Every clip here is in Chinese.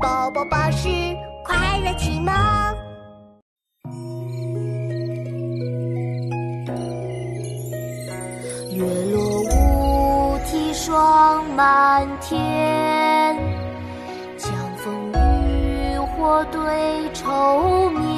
宝宝巴士快乐启蒙。月落乌啼霜满天，江枫渔火对愁眠。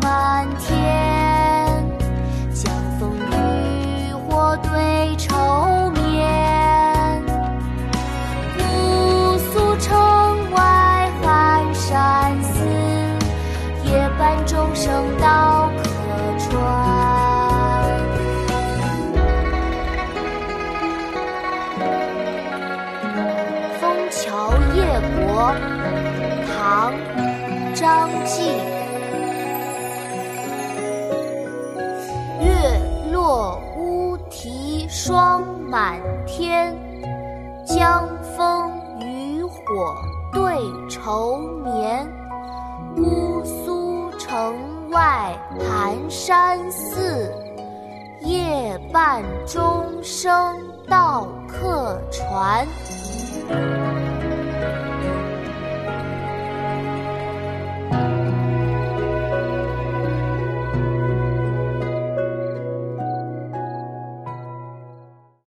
钟声到客船。《枫桥夜泊》唐·张继。月落乌啼霜满天，江枫渔火对愁眠。姑苏城外寒山寺，夜半钟声到客船。